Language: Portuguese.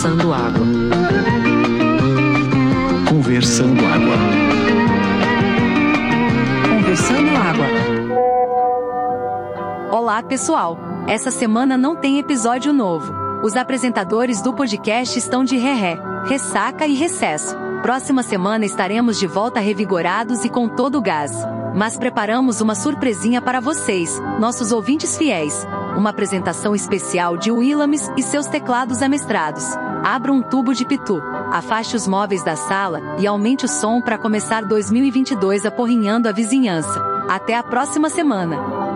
Conversando Água. Conversando água. Conversando Água. Olá, pessoal. Essa semana não tem episódio novo. Os apresentadores do podcast estão de ré-ré, ressaca e recesso. Próxima semana estaremos de volta revigorados e com todo o gás. Mas preparamos uma surpresinha para vocês, nossos ouvintes fiéis. Uma apresentação especial de Willames e seus teclados amestrados. Abra um tubo de pitu, afaste os móveis da sala e aumente o som para começar 2022 aporrinhando a vizinhança. Até a próxima semana!